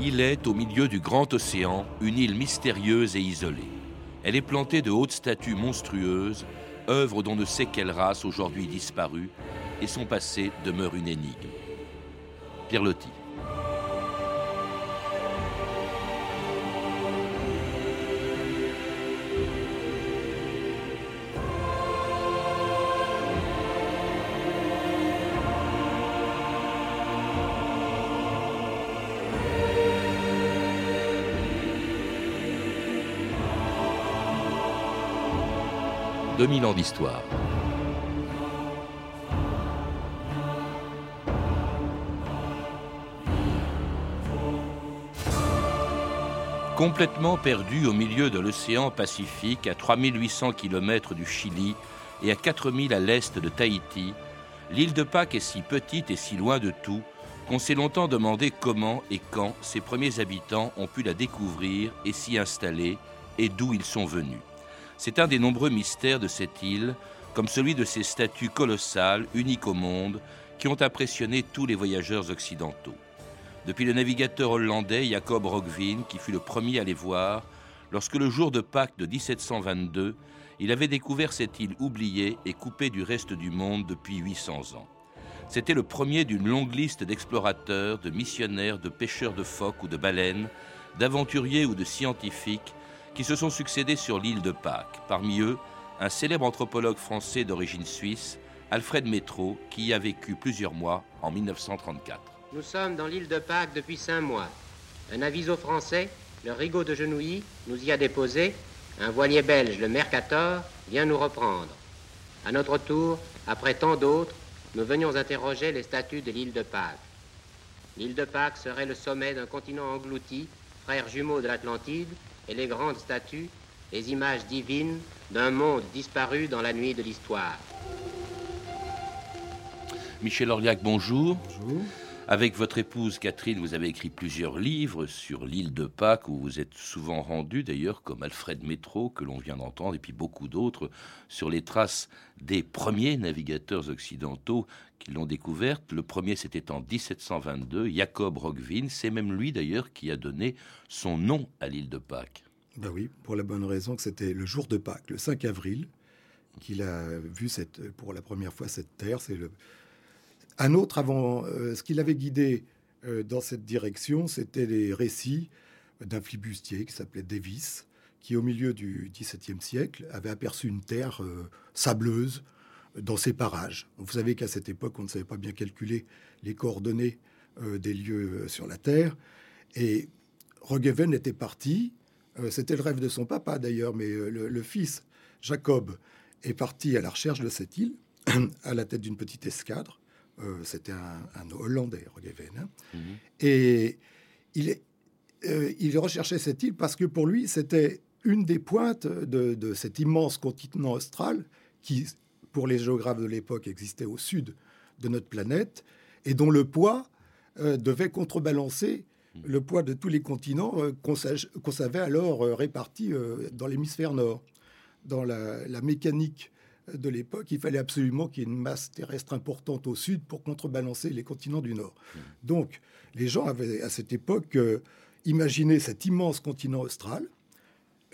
Il est au milieu du grand océan, une île mystérieuse et isolée. Elle est plantée de hautes statues monstrueuses, œuvres d'on ne sait quelle race aujourd'hui disparue, et son passé demeure une énigme. Pierre. 2000 ans d'histoire. Complètement perdu au milieu de l'océan Pacifique, à 3800 km du Chili et à 4000 à l'est de Tahiti, l'île de Pâques est si petite et si loin de tout qu'on s'est longtemps demandé comment et quand ses premiers habitants ont pu la découvrir et s'y installer et d'où ils sont venus. C'est un des nombreux mystères de cette île, comme celui de ces statues colossales, uniques au monde, qui ont impressionné tous les voyageurs occidentaux. Depuis le navigateur hollandais Jacob Roggeveen, qui fut le premier à les voir, lorsque le jour de Pâques de 1722, il avait découvert cette île oubliée et coupée du reste du monde depuis 800 ans. C'était le premier d'une longue liste d'explorateurs, de missionnaires, de pêcheurs de phoques ou de baleines, d'aventuriers ou de scientifiques qui se sont succédés sur l'île de Pâques. Parmi eux, un célèbre anthropologue français d'origine suisse, Alfred Métro, qui y a vécu plusieurs mois en 1934. Nous sommes dans l'île de Pâques depuis cinq mois. Un aviso français, le Rigaud de Genouilly, nous y a déposé. Un voilier belge, le Mercator, vient nous reprendre. À notre tour, après tant d'autres, nous venions interroger les statuts de l'île de Pâques. L'île de Pâques serait le sommet d'un continent englouti, frère jumeau de l'Atlantide, et les grandes statues, les images divines d'un monde disparu dans la nuit de l'histoire. Michel Orliac, bonjour. Bonjour. Avec votre épouse Catherine, vous avez écrit plusieurs livres sur l'île de Pâques, où vous êtes souvent rendu d'ailleurs, comme Alfred Métro, que l'on vient d'entendre, et puis beaucoup d'autres, sur les traces des premiers navigateurs occidentaux qui l'ont découverte. Le premier, c'était en 1722, Jacob Roggeveen. C'est même lui d'ailleurs qui a donné son nom à l'île de Pâques. Ben oui, pour la bonne raison que c'était le jour de Pâques, le 5 avril, qu'il a vu cette, pour la première fois cette terre. C'est le, un autre avant, euh, ce qui l'avait guidé euh, dans cette direction, c'était les récits d'un flibustier qui s'appelait Davis, qui au milieu du XVIIe siècle avait aperçu une terre euh, sableuse dans ces parages. Vous savez qu'à cette époque, on ne savait pas bien calculer les coordonnées des lieux sur la terre. Et Rogeven était parti. C'était le rêve de son papa d'ailleurs, mais le, fils, Jacob, est parti à la recherche de cette île, à la tête d'une petite escadre. Euh, c'était un, Hollandais, Rogeven. Mhm. Et il, euh, il recherchait cette île parce que pour lui, c'était une des pointes de, cet immense continent austral qui, pour les géographes de l'époque, existait au sud de notre planète et dont le poids euh, devait contrebalancer mhm. le poids de tous les continents qu'on savait alors répartis dans l'hémisphère nord. Dans la, la mécanique de l'époque, il fallait absolument qu'il y ait une masse terrestre importante au sud pour contrebalancer les continents du nord. Donc, les gens avaient à cette époque euh, imaginé cet immense continent austral,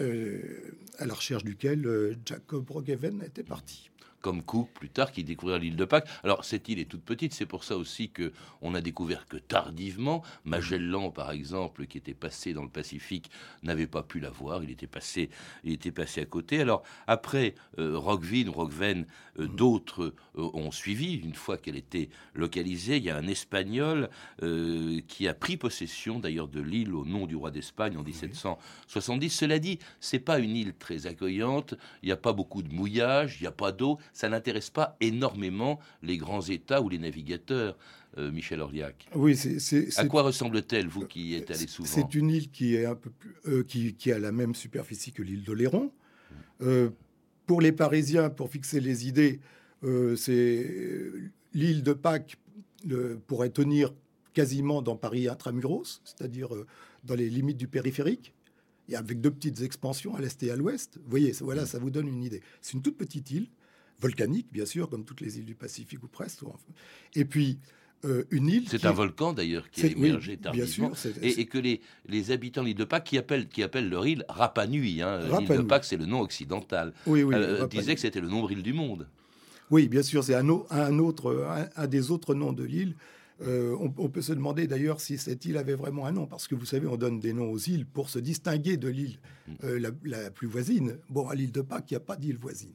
euh, à la recherche duquel euh, Jacob Roggeveen était parti comme Cook plus tard qui découvrirent l'île de Pâques. Alors cette île est toute petite, c'est pour ça aussi que on a découvert que tardivement Magellan par exemple qui était passé dans le Pacifique n'avait pas pu la voir, il était passé il était passé à côté. Alors après euh, Roggeveen, Roggeveen euh, d'autres euh, ont suivi une fois qu'elle était localisée, il y a un espagnol euh, qui a pris possession d'ailleurs de l'île au nom du roi d'Espagne en 1770. Cela dit, c'est pas une île très accueillante, il n'y a pas beaucoup de mouillage, il n'y a pas d'eau, ça n'intéresse pas énormément les grands États ou les navigateurs. Euh, Michel Orliac. Oui, c'est. À quoi ressemble-t-elle, vous qui êtes allé souvent? C'est une île qui est un peu plus, euh, qui, a la même superficie que l'île d'Oléron. Euh, pour les Parisiens, pour fixer les idées, c'est l'île de Pâques pourrait tenir quasiment dans Paris intramuros, c'est-à-dire dans les limites du périphérique, et avec deux petites expansions à l'est et à l'ouest. Vous voyez, voilà, ça vous donne une idée. C'est une toute petite île volcanique, bien sûr, comme toutes les îles du Pacifique ou presque. Et puis, euh, une île. C'est un volcan d'ailleurs qui a émergé tardivement. Bien sûr, et, et, que les, les habitants de l'île de Pâques, qui appellent, qui appellent leur île Rapa Nui, hein, l'île de Pâques c'est le nom occidental, oui, oui, euh, disaient que c'était le nombril du monde. Oui, bien sûr, c'est un, un, autre, un, des autres noms de l'île. Euh, on, on, peut se demander d'ailleurs si cette île avait vraiment un nom, parce que vous savez, on donne des noms aux îles pour se distinguer de l'île mm. la, la, plus voisine. Bon, à l'île de Pâques, il n'y a pas d'île voisine.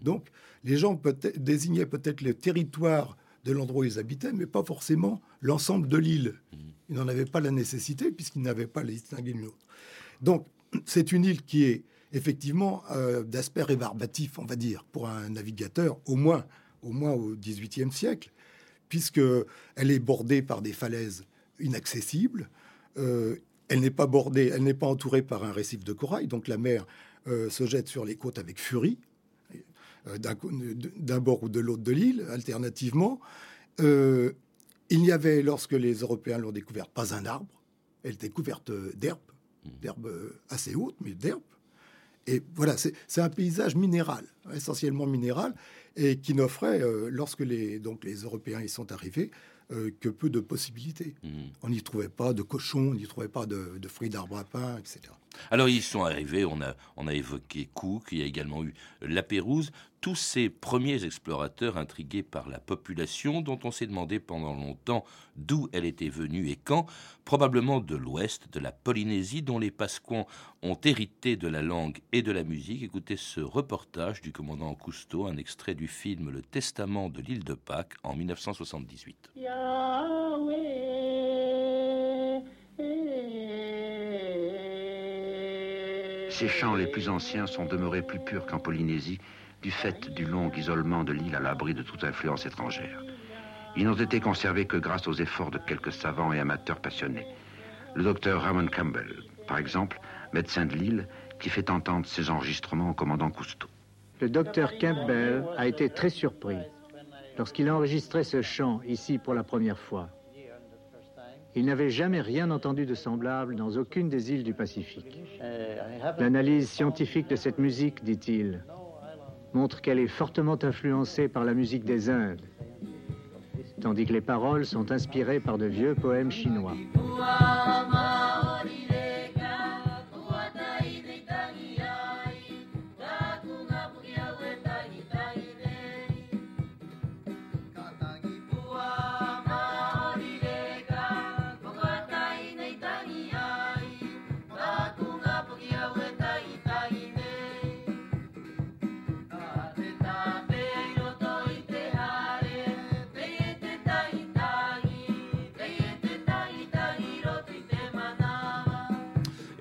Donc, les gens peut désignaient peut-être le territoire de l'endroit où ils habitaient, mais pas forcément l'ensemble de l'île. Mmh. Ils n'en avaient pas la nécessité puisqu'ils n'avaient pas les distinguer l'une l'autre. Donc, c'est une île qui est effectivement euh, d'aspect rébarbatif, on va dire, pour un navigateur, au moins, au moins au XVIIIe siècle, puisque elle est bordée par des falaises inaccessibles. Euh, elle n'est pas bordée, elle n'est pas entourée par un récif de corail, donc la mer euh, se jette sur les côtes avec furie. Euh, d'un bord ou de l'autre de l'île, alternativement. Euh, il n'y avait, lorsque les Européens l'ont découvert, pas un arbre. Elle était couverte d'herbes, mmh. d'herbes assez hautes, mais d'herbes. Et voilà, c'est un paysage minéral, essentiellement minéral, et qui n'offrait, euh, lorsque les, donc les Européens y sont arrivés, que peu de possibilités. Mmh. On n'y trouvait pas de cochons, on n'y trouvait pas de, de fruits d'arbres à pain, etc. Alors ils sont arrivés, on a, on évoqué Cook, il y a également eu La Pérouse, tous ces premiers explorateurs intrigués par la population dont on s'est demandé pendant longtemps d'où elle était venue et quand, probablement de l'ouest, de la Polynésie, dont les Pasquans ont hérité de la langue et de la musique. Écoutez ce reportage du commandant Cousteau, un extrait du film Le Testament de l'île de Pâques en 1978. Ces chants les plus anciens sont demeurés plus purs qu'en Polynésie, du fait du long isolement de l'île à l'abri de toute influence étrangère. Ils n'ont été conservés que grâce aux efforts de quelques savants et amateurs passionnés. Le docteur Ramon Campbell, par exemple, médecin de l'île, qui fait entendre ses enregistrements au commandant Cousteau. Le docteur Campbell a été très surpris lorsqu'il a enregistré ce chant ici pour la première fois. Il n'avait jamais rien entendu de semblable dans aucune des îles du Pacifique. L'analyse scientifique de cette musique, dit-il, montre qu'elle est fortement influencée par la musique des Indes, tandis que les paroles sont inspirées par de vieux poèmes chinois.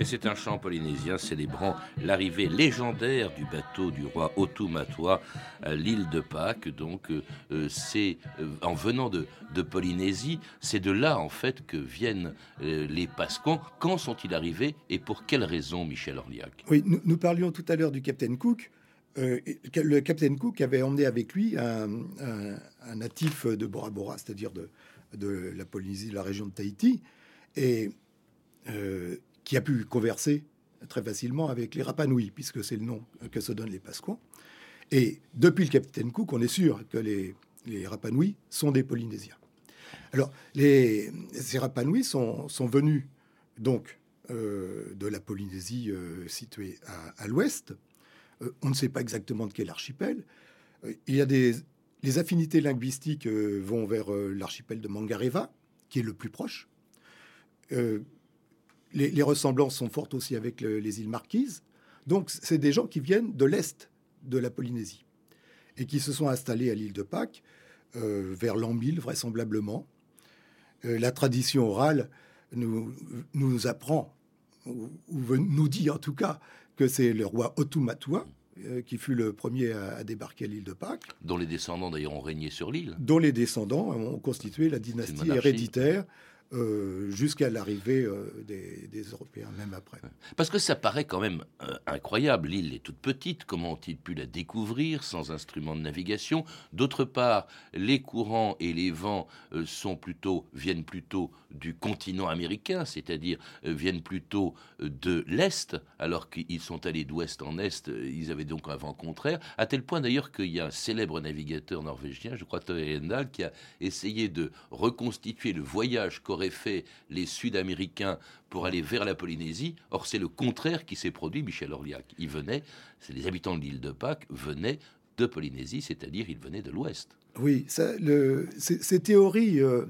C'est un chant polynésien célébrant l'arrivée légendaire du bateau du roi Otumatua à l'île de Pâques. Donc, euh, euh, c'est euh, en venant de, Polynésie, c'est de là en fait que viennent les Pascons. Quand sont-ils arrivés et pour quelles raisons, Michel Orliac? Oui, nous, parlions tout à l'heure du capitaine Cook. le capitaine Cook avait emmené avec lui un, natif de Bora Bora, c'est-à-dire de, la Polynésie, de la région de Tahiti. Et qui a pu converser très facilement avec les Rapanouis, puisque c'est le nom que se donnent les Pasquans. Et depuis le capitaine Cook, on est sûr que les, les Rapanouis sont des Polynésiens. Alors, les, ces Rapanouis sont, sont venus donc euh, de la Polynésie euh, située à, l'ouest. Euh, on ne sait pas exactement de quel archipel. il y a des les affinités linguistiques vont vers l'archipel de Mangareva, qui est le plus proche les, ressemblances sont fortes aussi avec les îles Marquises. Donc, c'est des gens qui viennent de l'est de la Polynésie et qui se sont installés à l'île de Pâques euh, vers l'an 1000, vraisemblablement. Euh, la tradition orale nous, nous apprend, ou, nous dit en tout cas, que c'est le roi Otumatua euh, qui fut le premier à, débarquer à l'île de Pâques. Dont les descendants d'ailleurs ont régné sur l'île. Dont les descendants ont constitué la dynastie héréditaire euh, jusqu'à l'arrivée euh, des, Européens, même après. Parce que ça paraît quand même euh, incroyable. L'île est toute petite. Comment ont-ils pu la découvrir sans instrument de navigation? D'autre part, les courants et les vents viennent plutôt du continent américain, c'est-à-dire viennent plutôt de l'Est, alors qu'ils sont allés d'ouest en Est. Ils avaient donc un vent contraire. À tel point d'ailleurs qu'il y a un célèbre navigateur norvégien, je crois Torendal, qui a essayé de reconstituer le voyage fait les Sud-Américains pour aller vers la Polynésie. Or, c'est le contraire qui s'est produit, Michel Orliac. Ils venaient, c'est les habitants de l'île de Pâques venaient de Polynésie, c'est-à-dire ils venaient de l'Ouest. Oui, ça, le, ces, théories euh,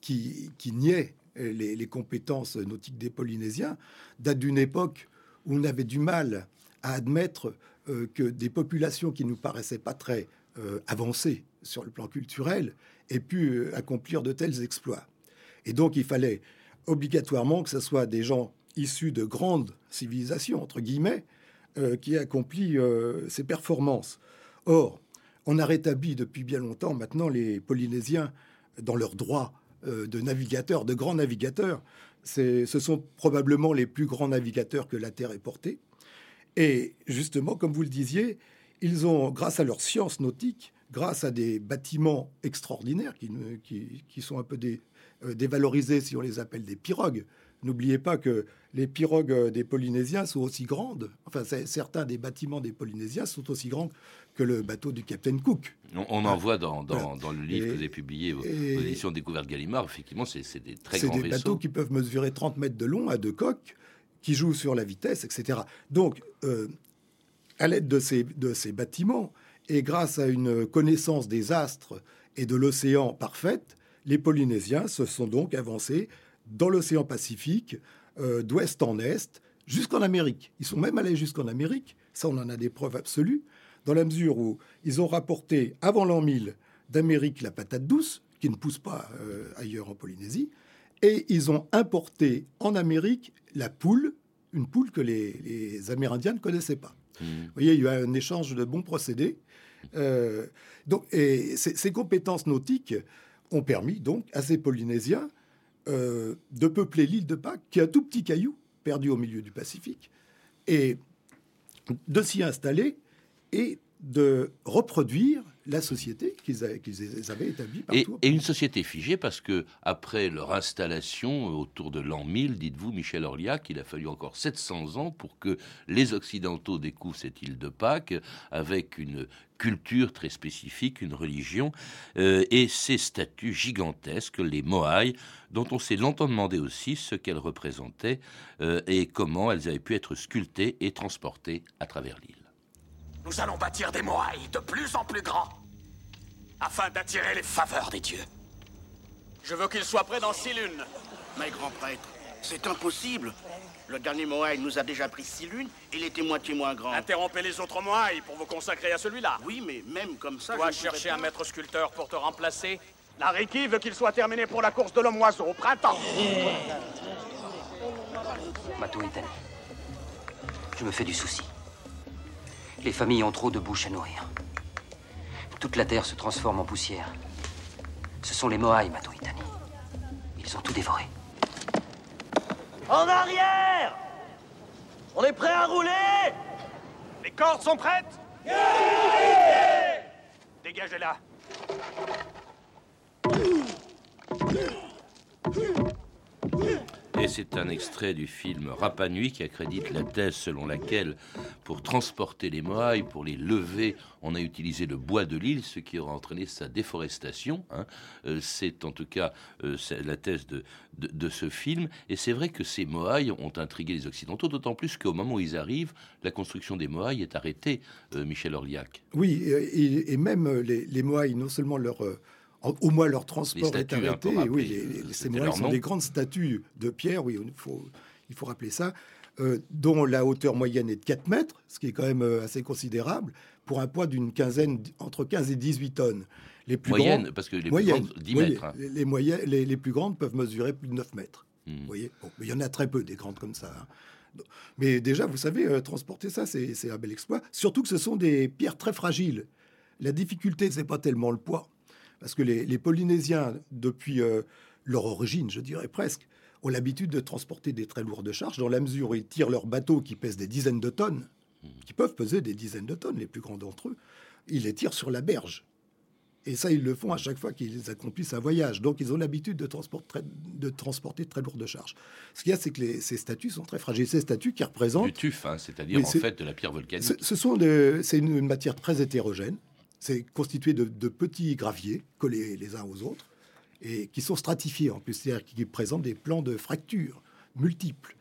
qui, qui, niaient les, compétences nautiques des Polynésiens datent d'une époque où on avait du mal à admettre euh, que des populations qui nous paraissaient pas très euh, avancées sur le plan culturel aient pu accomplir de tels exploits. Et donc, il fallait obligatoirement que ce soit des gens issus de grandes civilisations, entre guillemets, euh, qui accomplissent euh, ces performances. Or, on a rétabli depuis bien longtemps maintenant les Polynésiens dans leur droit euh, de navigateurs, de grands navigateurs. Ce sont probablement les plus grands navigateurs que la Terre ait portés. Et justement, comme vous le disiez, ils ont, grâce à leur science nautique, grâce à des bâtiments extraordinaires qui, qui, sont un peu des, dévalorisées si on les appelle des pirogues. N'oubliez pas que les pirogues euh, des Polynésiens sont aussi grandes, enfin certains des bâtiments des Polynésiens sont aussi grands que le bateau du Captain Cook. On, en voit dans, dans, le livre que vous avez publié aux, éditions Découverte Gallimard, effectivement, c'est des très grands vaisseaux. Des bateaux qui peuvent mesurer 30 mètres de long à deux coques, qui jouent sur la vitesse, etc. Donc, euh, à l'aide de ces, de ces bâtiments, et grâce à une connaissance des astres et de l'océan parfaite, les Polynésiens se sont donc avancés dans l'océan Pacifique, euh, d'ouest en est, jusqu'en Amérique. Ils sont même allés jusqu'en Amérique, ça on en a des preuves absolues, dans la mesure où ils ont rapporté avant l'an 1000 d'Amérique la patate douce, qui ne pousse pas euh, ailleurs en Polynésie, et ils ont importé en Amérique la poule, une poule que les, Amérindiens ne connaissaient pas. Mmh. Vous voyez, il y a eu un échange de bons procédés. Euh, donc, et ces compétences nautiques ont permis donc à ces Polynésiens euh, de peupler l'île de Pâques, qui est un tout petit caillou perdu au milieu du Pacifique, et de s'y installer et de reproduire la société qu'ils avaient établie partout. Et, une société figée parce que après leur installation autour de l'an 1000, dites-vous, Michel Orliac, il a fallu encore 700 ans pour que les Occidentaux découvrent cette île de Pâques avec une culture très spécifique, une religion, euh, et ces statues gigantesques, les Moai, dont on s'est longtemps demandé aussi ce qu'elles représentaient euh, et comment elles avaient pu être sculptées et transportées à travers l'île. Nous allons bâtir des Moai de plus en plus grands, afin d'attirer les faveurs des dieux. Je veux qu'ils soient prêts dans six lunes. Mais grand prêtre, c'est impossible. Le dernier Moai nous a déjà pris six lunes et il était moitié moins grand. Interrompez les autres Moai pour vous consacrer à celui-là. Oui, mais même comme ça. Tu dois chercher un maître sculpteur pour te remplacer. La Riki veut qu'il soit terminé pour la course de l'homme oiseau au printemps. Matouiten, je me fais du souci. Les familles ont trop de bouches à nourrir. Toute la terre se transforme en poussière. Ce sont les Moai, Matoitani. Ils ont tout dévoré. En arrière On est prêt à rouler Les cordes sont prêtes Dégagez-la C'est un extrait du film Rapanui qui accrédite la thèse selon laquelle, pour transporter les moailles, pour les lever, on a utilisé le bois de l'île, ce qui aura entraîné sa déforestation. Hein. Euh, c'est en tout cas euh, la thèse de, de, ce film. Et c'est vrai que ces moailles ont intrigué les Occidentaux, d'autant plus qu'au moment où ils arrivent, la construction des moailles est arrêtée, euh, Michel Orliac. Oui, et, même les, les non seulement leur au moins leur transport est arrêté. oui, ces moines sont des grandes statues de pierre, oui, il faut, il faut rappeler ça, euh, dont la hauteur moyenne est de 4 mètres, ce qui est quand même euh, assez considérable, pour un poids d'une quinzaine, entre 15 et 18 tonnes. Les plus grandes, parce que les plus grandes, 10 mètres. Hein. Les, moyennes, les, plus grandes peuvent mesurer plus de 9 mètres. Hmm. Vous voyez? Mais il y en a très peu des grandes comme ça. Hein. Mais déjà, vous savez, euh, transporter ça, c'est un bel exploit. Surtout que ce sont des pierres très fragiles. La difficulté, c'est pas tellement le poids, parce que les, Polynésiens, depuis euh, leur origine, je dirais presque, ont l'habitude de transporter des très lourdes charges, dans la mesure où ils tirent leurs bateaux qui pèsent des dizaines de tonnes, qui peuvent peser des dizaines de tonnes, les plus grands d'entre eux, ils les tirent sur la berge. Et ça, ils le font à chaque fois qu'ils accomplissent un voyage. Donc, ils ont l'habitude de, transporter, de transporter très lourdes charges. Ce qu'il y a, c'est que ces statues sont très fragiles. Ces statues qui représentent... Du tuf, hein, c'est-à-dire en fait de la pierre volcanique. Ce, sont c'est une, matière très hétérogène. C'est constitué de, petits graviers collés les uns aux autres et qui sont stratifiés en plus, c'est-à-dire qui présentent des plans de fractures multiples.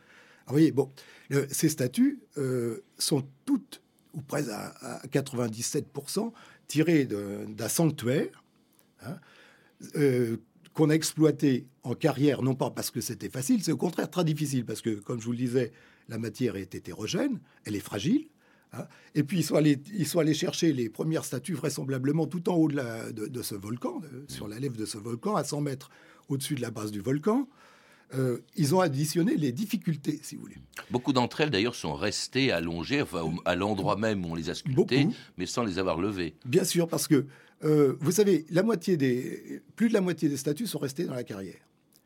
vous voyez, bon, ces statues euh, sont toutes, ou presque à, à 97%, tiré d'un sanctuaire hein, euh, qu'on a exploité en carrière, non pas parce que c'était facile, c'est au contraire très difficile, parce que, comme je vous le disais, la matière est hétérogène, elle est fragile. Hein. et puis ils sont, allés, ils sont allés chercher les premières statues vraisemblablement tout en haut de, la, de, ce volcan, sur la lèvre de ce volcan, à 100 mètres au-dessus de la base du volcan. Euh, ils ont additionné les difficultés, si vous voulez. Beaucoup d'entre elles, d'ailleurs, sont restées allongées, enfin, à l'endroit même où on les a sculptées, mais sans les avoir levées. Bien sûr, parce que, euh, vous savez, la moitié des, plus de la moitié des statues sont restées dans la carrière.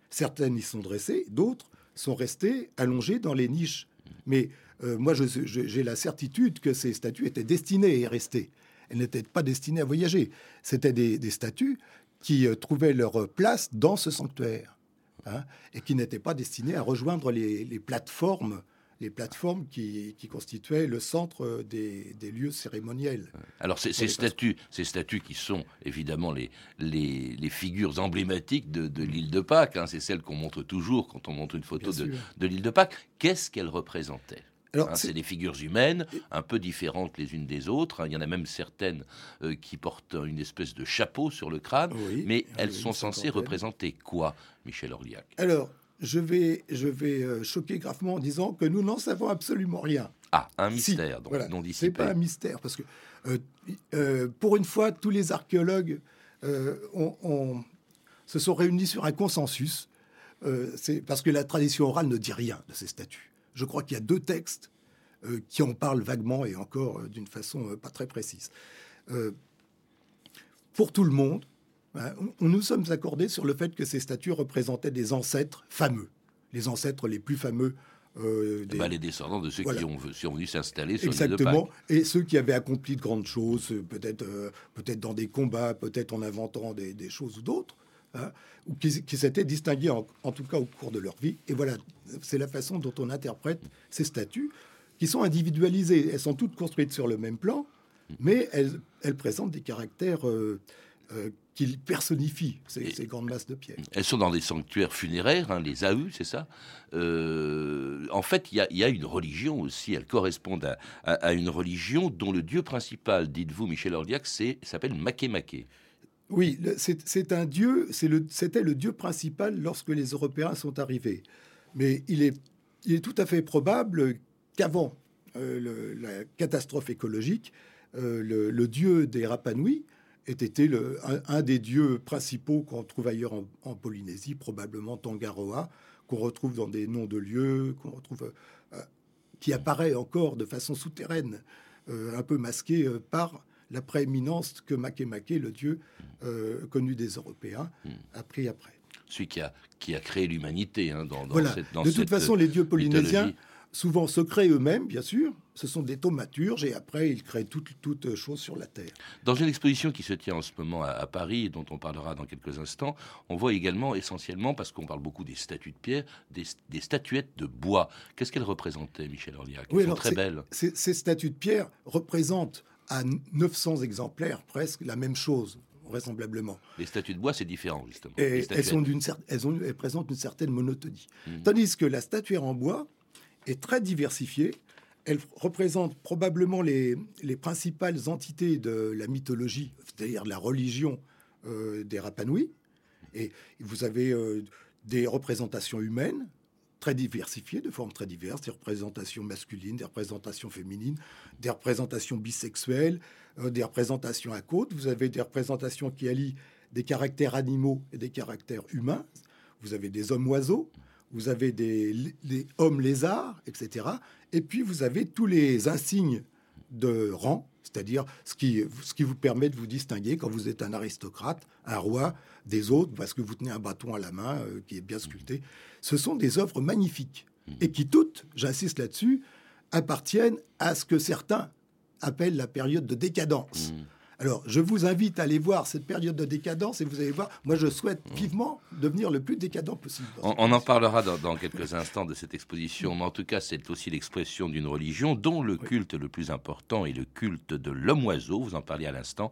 Certaines y sont dressées, d'autres sont restées allongées dans les niches. Mais euh, moi, j'ai la certitude que ces statues étaient destinées à y rester. Elles n'étaient pas destinées à voyager. C'était des, des statues qui trouvaient leur place dans ce sanctuaire. Hein, et qui n'était pas destiné à rejoindre les, plateformes les plateformes qui, constituaient le centre des, lieux cérémoniels. Alors ces, statues, ces statues qui sont évidemment les, les, figures emblématiques de, l'île de Pâques, hein, c'est celles qu'on montre toujours quand on montre une photo de, de l'île de Pâques, qu'est-ce qu'elles représentaient? Hein, c'est des figures humaines, un peu différentes les unes des autres. Hein. Il y en a même certaines euh, qui portent une espèce de chapeau sur le crâne. mais elles sont censées représenter quoi, Michel Orliac? Alors, je vais, je vais euh, choquer gravement en disant que nous n'en savons absolument rien. Ah, un mystère, donc non dissipé. C'est pas un mystère, parce que euh, pour une fois, tous les archéologues se sont réunis sur un consensus. c'est parce que la tradition orale ne dit rien de ces statues je crois qu'il y a deux textes euh, qui en parlent vaguement et encore euh, d'une façon euh, pas très précise. pour tout le monde, hein, on, nous sommes accordés sur le fait que ces statues représentaient des ancêtres fameux, les ancêtres les plus fameux des... Eh ben, les descendants de ceux qui, ont, venu s'installer sur Exactement. Et ceux qui avaient accompli de grandes choses, peut-être peut-être dans des combats, peut-être en inventant des, des choses ou d'autres. Hein, ou qui, s'étaient distingués en, tout cas au cours de leur vie. Et voilà, c'est la façon dont on interprète ces statues, qui sont individualisées. Elles sont toutes construites sur le même plan, mais elles, elles présentent des caractères euh, euh, qui personnifient ces, grandes masses de pierre. Elles sont dans des sanctuaires funéraires, hein, les AU, c'est ça euh, En fait, il y, a une religion aussi, elles correspondent à, une religion dont le dieu principal, dites-vous, Michel Orliac, s'appelle Makemake. Oui, c'est un dieu, c'était le, dieu principal lorsque les Européens sont arrivés. Mais il est, tout à fait probable qu'avant euh, la catastrophe écologique, euh, le, dieu des Rapanouis ait été un, des dieux principaux qu'on trouve ailleurs en, Polynésie, probablement Tangaroa, qu'on retrouve dans des noms de lieux, qu'on retrouve, euh, qui apparaît encore de façon souterraine, un peu masqué par la prééminence que Makemake, le dieu euh, connu des Européens, hmm. a pris après. Celui qui a, qui a créé l'humanité hein, dans, voilà. cette, De toute façon, les dieux polynésiens, souvent se créent eux-mêmes, bien sûr. Ce sont des thaumaturges et après, ils créent toutes toute choses sur la Terre. Dans une exposition qui se tient en ce moment à, Paris et dont on parlera dans quelques instants, on voit également, essentiellement, parce qu'on parle beaucoup des statues de pierre, des, statuettes de bois. Qu'est-ce qu'elles représentaient, Michel Orliac Elles sont très belles. Ces statues de pierre représentent à 900 exemplaires presque la même chose vraisemblablement. Les statues de bois, c'est différent, justement. Et elles, sont d'une elles, ont, elles, présentent une certaine monotonie. Mhm. Tandis que la statuaire en bois est très diversifiée. Elle représente probablement les, les principales entités de la mythologie, c'est-à-dire la religion euh, des Rapanouis. Et vous avez euh, des représentations humaines, très diversifiées, de formes très diverses, des représentations masculines, des représentations féminines, des représentations bisexuelles, euh, des représentations à côte. Vous avez des représentations qui allient des caractères animaux et des caractères humains. Vous avez des hommes-oiseaux, vous avez des, hommes lézards, etc. Et puis vous avez tous les insignes de rang, c'est-à-dire ce qui, ce qui vous permet de vous distinguer quand vous êtes un aristocrate, un roi des autres, parce que vous tenez un bâton à la main euh, qui est bien sculpté. Ce sont des œuvres magnifiques et qui toutes, j'insiste là-dessus, appartiennent à ce que certains appellent la période de décadence. Alors, je vous invite à aller voir cette période de décadence et vous allez voir, moi je souhaite vivement devenir le plus décadent possible. On, on en parlera dans, dans quelques instants de cette exposition, mais en tout cas, c'est aussi l'expression d'une religion dont le culte le plus important est le culte de l'homme-oiseau, vous en parliez à l'instant,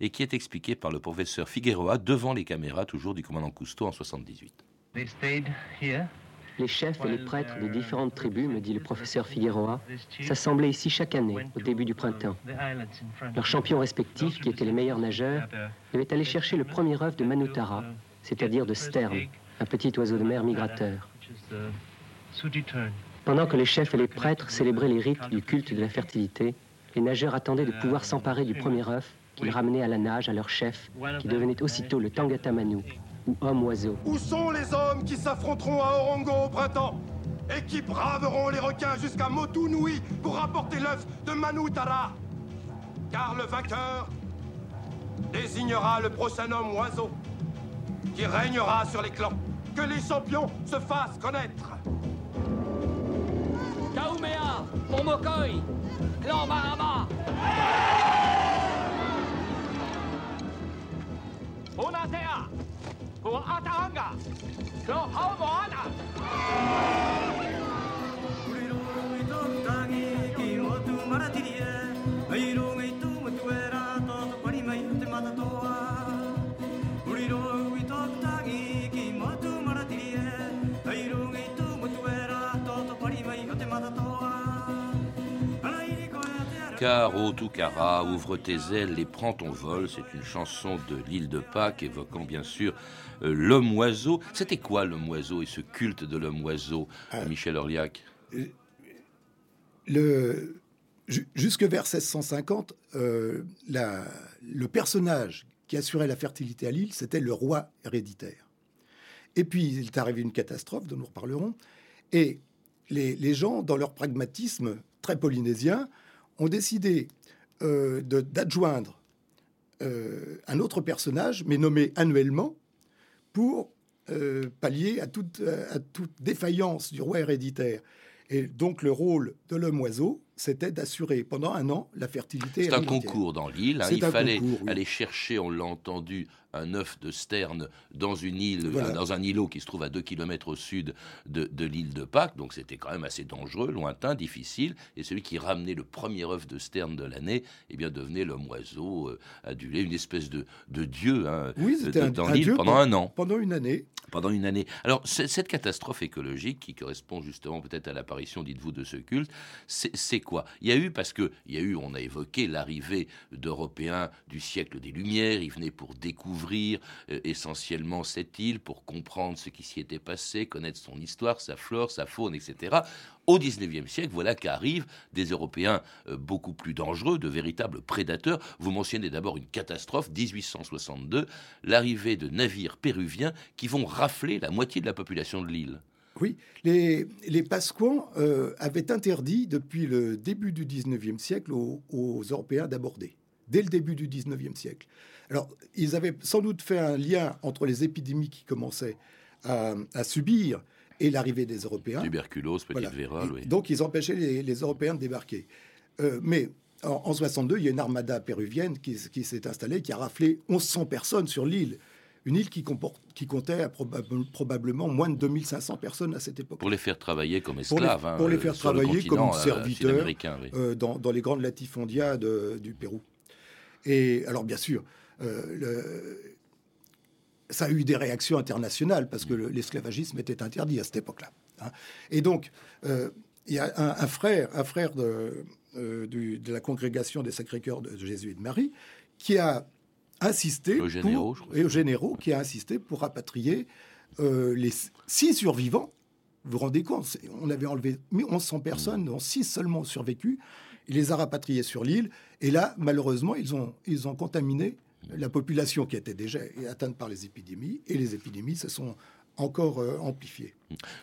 et qui est expliqué par le professeur Figueroa devant les caméras, toujours du commandant Cousteau en 78. They stayed here. Les chefs et les prêtres des différentes tribus, me dit le professeur Figueroa, s'assemblaient ici chaque année, au début du printemps. Leurs champions respectifs, qui étaient les meilleurs nageurs, devaient aller chercher le premier œuf de Manutara, c'est-à-dire de sterne, un petit oiseau de mer migrateur. Pendant que les chefs et les prêtres célébraient les rites du culte de la fertilité, les nageurs attendaient de pouvoir s'emparer du premier œuf qu'ils ramenaient à la nage à leur chef, qui devenait aussitôt le Tangata Où sont les hommes qui s'affronteront à Orongo au printemps et qui braveront les requins jusqu'à Motunui pour rapporter l'œuf de Manutara? Car le vainqueur désignera le prochain homme oiseau qui régnera sur les clans. Que les champions se fassent connaître. Kaumea, Momokoi, Clan Marama. 我阿达安噶，可好无安啊？Car, ô Toukara, ouvre tes ailes et prends ton vol. C'est une chanson de l'île de Pâques évoquant bien sûr euh, l'homme-oiseau. C'était quoi l'homme-oiseau et ce culte de l'homme-oiseau, Ah. Michel Orliac? Le, ju- jusque vers 1650, euh, la- le personnage qui assurait la fertilité à l'île, c'était le roi héréditaire. Et puis, il est arrivé une catastrophe dont nous reparlerons. Et les, les gens, dans leur pragmatisme très polynésien, ont décidé euh, d'adjoindre euh, un autre personnage, mais nommé annuellement, pour euh, pallier à toute, défaillance du roi héréditaire. Et donc le rôle de l'homme-oiseau, c'était d'assurer pendant un an la fertilité. C'est un concours dans l'île. hein. Il fallait concours, oui. aller chercher, on l'a entendu, un œuf de sterne dans une île, Voilà. dans un îlot qui se trouve à 2 km au sud de, de l'île de Pâques. Donc c'était quand même assez dangereux, lointain, difficile. Et celui qui ramenait le premier œuf de sterne de l'année, eh bien devenait l'homme-oiseau euh, adulé, une espèce de, de dieu hein, Oui, c'était de- un, dans l'île pendant pen- un an. Pendant une année. Pendant une année. Alors, cette catastrophe écologique qui correspond justement peut-être à l'apparition, dites-vous, de ce culte, c'est Il y a eu, parce que il y a eu, on a évoqué l'arrivée d'Européens du siècle des Lumières, ils venaient pour découvrir euh, essentiellement cette île, pour comprendre ce qui s'y était passé, connaître son histoire, sa flore, sa faune, etc. Au XIXe siècle, voilà qu'arrivent des Européens euh, beaucoup plus dangereux, de véritables prédateurs. Vous mentionnez d'abord une catastrophe, 1862, l'arrivée de navires péruviens qui vont rafler la moitié de la population de l'île. Oui, les, les Pasquans euh, avaient interdit depuis le début du 19e siècle aux, aux Européens d'aborder, dès le début du 19e siècle. Alors, ils avaient sans doute fait un lien entre les épidémies qui commençaient à, à subir et l'arrivée des Européens. Tuberculose, petite Voilà. vérole, Et oui. Donc, ils empêchaient les, les Européens de débarquer. Euh, mais en, en 62, il y a une armada péruvienne qui s'est installée, qui a raflé 1100 personnes sur l'île. Une île qui, comporte, qui comptait probable- probablement moins de 2500 personnes à cette époque. Pour les faire travailler comme Pour les- esclaves. hein, pour les euh, faire sur le travailler comme continent, euh, serviteurs oui. euh, dans, dans les grandes latifondias de- du Pérou. Et alors, bien sûr, euh, le- ça a eu des réactions internationales parce que le- l'esclavagisme était interdit à cette époque-là. hein. Et donc, euh, il y a un, un frère, un frère de, euh, du- de la congrégation des Sacré-Cœurs de Jésus et de Marie qui a insisté pour, crois. et Eugène Hérault, qui a insisté pour rapatrier euh, les six survivants. Vous vous rendez compte, on avait enlevé 1100 personnes, dont six seulement ont survécu. Il les a rapatriés sur l'île. Et là, malheureusement, ils ont, ils ont contaminé la population qui était déjà atteinte par les épidémies. Et les épidémies se sont encore euh, amplifiées.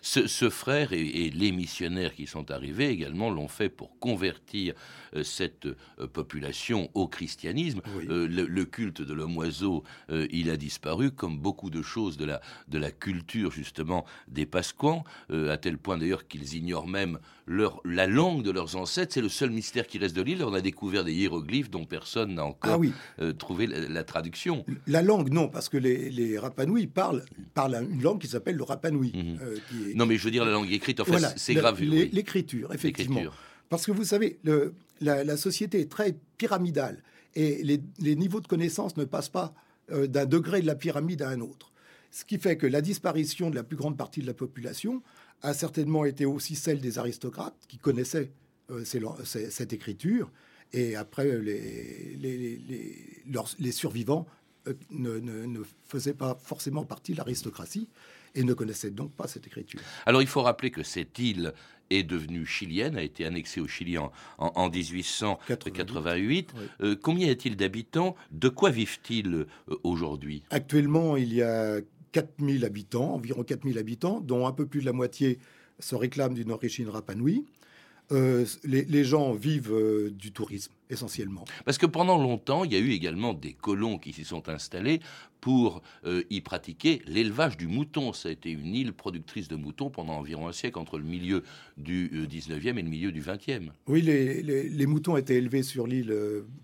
Ce, frère et, les missionnaires qui sont arrivés également l'ont fait pour convertir euh, cette euh, population au christianisme. Euh, le, culte de l'homme oiseau, il a disparu, comme beaucoup de choses de la, de la culture justement des Pasquans, à tel point d'ailleurs qu'ils ignorent même leur, la langue de leurs ancêtres. C'est le seul mystère qui reste de l'île. On a découvert des hiéroglyphes dont personne n'a encore ah trouvé la, traduction. La langue, non, parce que les, les Rapanouis parlent, parlent une langue qui s'appelle le Non, mais je veux dire la langue écrite, en fait, c'est grave. L'écriture, effectivement. Parce que vous savez, le, la, société est très pyramidale et les, niveaux de connaissance ne passent pas euh, d'un degré de la pyramide à un autre. Ce qui fait que la disparition de la plus grande partie de la population a certainement été aussi celle des aristocrates qui connaissaient euh, cette écriture. Et après, les, les, survivants euh, ne, ne, faisaient pas forcément partie de l'aristocratie et ne connaissaient donc pas cette écriture. Alors il faut rappeler que cette île est devenue chilienne, a été annexée au Chili en, 1888. Euh, combien y a-t-il d'habitants? De quoi vivent-ils euh, aujourd'hui? Actuellement, il y a 4000 habitants, environ 4000 habitants, dont un peu plus de la moitié se réclament d'une origine rapanouie. Euh, les, gens vivent euh, du tourisme essentiellement. Parce que pendant longtemps, il y a eu également des colons qui s'y sont installés pour euh, y pratiquer l'élevage du mouton. Ça a été une île productrice de moutons pendant environ un siècle, entre le milieu du 19e et le milieu du 20e. Oui, les, moutons étaient élevés sur l'île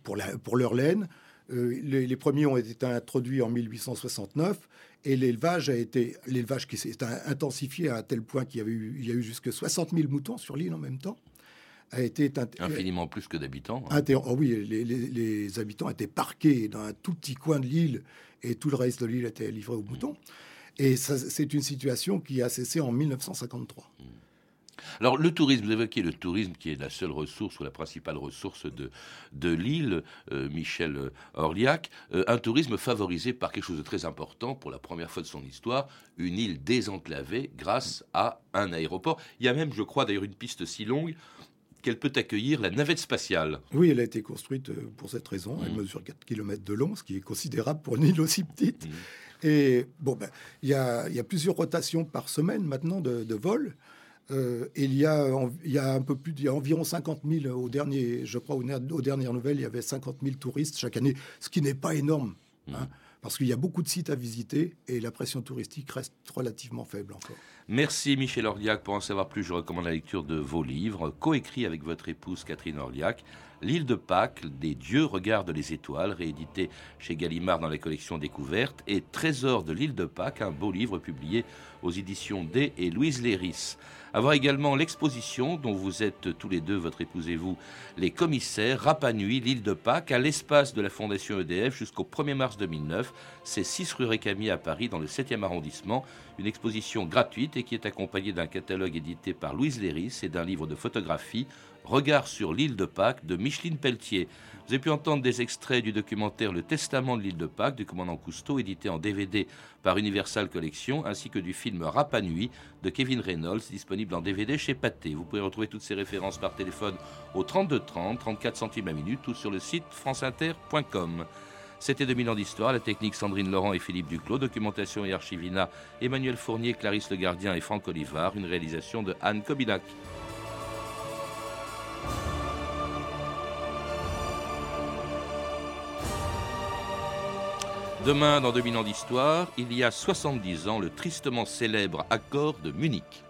pour, pour, leur laine. Les, premiers ont été introduits en 1869 et l'élevage a été l'élevage qui s'est intensifié à tel point qu'il y, eu, il y a eu jusque 60 000 moutons sur l'île en même temps a été infiniment plus que d'habitants. Hein. Oh oui, les, habitants étaient parqués dans un tout petit coin de l'île et tout le reste de l'île était livré aux moutons. Et c'est une situation qui a cessé en 1953. Hmm. Alors le tourisme, vous évoquez le tourisme qui est la seule ressource ou la principale ressource de, de l'île, euh, Michel Orliac, euh, un tourisme favorisé par quelque chose de très important pour la première fois de son histoire, une île désenclavée grâce à un aéroport. Il y a même, je crois d'ailleurs, une piste si longue qu'elle peut accueillir la navette spatiale. Oui, elle a été construite euh, pour cette raison. Elle mm. mesure 4 km de long, ce qui est considérable pour une île aussi petite. Mm. Et bon, ben, il y, a, y, a, plusieurs rotations par semaine maintenant de, de vol. Euh, et il y, a, il y a un peu plus, il y a environ 50 000 au dernier, je crois, aux, dernières nouvelles, il y avait 50 000 touristes chaque année, ce qui n'est pas énorme. Hein. Mm parce qu'il y a beaucoup de sites à visiter et la pression touristique reste relativement faible encore. Merci Michel Orliac. Pour en savoir plus, je recommande la lecture de vos livres, coécrits avec votre épouse Catherine Orliac. L'île de Pâques, des dieux regardent les étoiles, réédité chez Gallimard dans la collection Découverte, et Trésor de l'île de Pâques, un beau livre publié aux éditions D et Louise Léris. Avoir également l'exposition dont vous êtes tous les deux, votre épouse et vous, les commissaires, Rapanui, l'île de Pâques, à l'espace de la Fondation EDF jusqu'au 1er mars 2009. C'est 6 rue Récamier à Paris, dans le 7e arrondissement. Une exposition gratuite et qui est accompagnée d'un catalogue édité par Louise Léris et d'un livre de photographie Regard sur l'île de Pâques de Micheline Pelletier. Vous avez pu entendre des extraits du documentaire Le Testament de l'île de Pâques du commandant Cousteau, édité en DVD par Universal Collection, ainsi que du film Rapa Nui de Kevin Reynolds, disponible en DVD chez Pathé. Vous pouvez retrouver toutes ces références par téléphone au 32 30, 34 centimes la minute ou sur le site franceinter.com. C'était 2000 ans d'histoire, la technique Sandrine Laurent et Philippe Duclos, documentation et archivina Emmanuel Fournier, Clarisse Le Gardien et Franck Olivard, une réalisation de Anne Kobilac. Demain, dans 2000 ans d'histoire, il y a 70 ans, le tristement célèbre accord de Munich.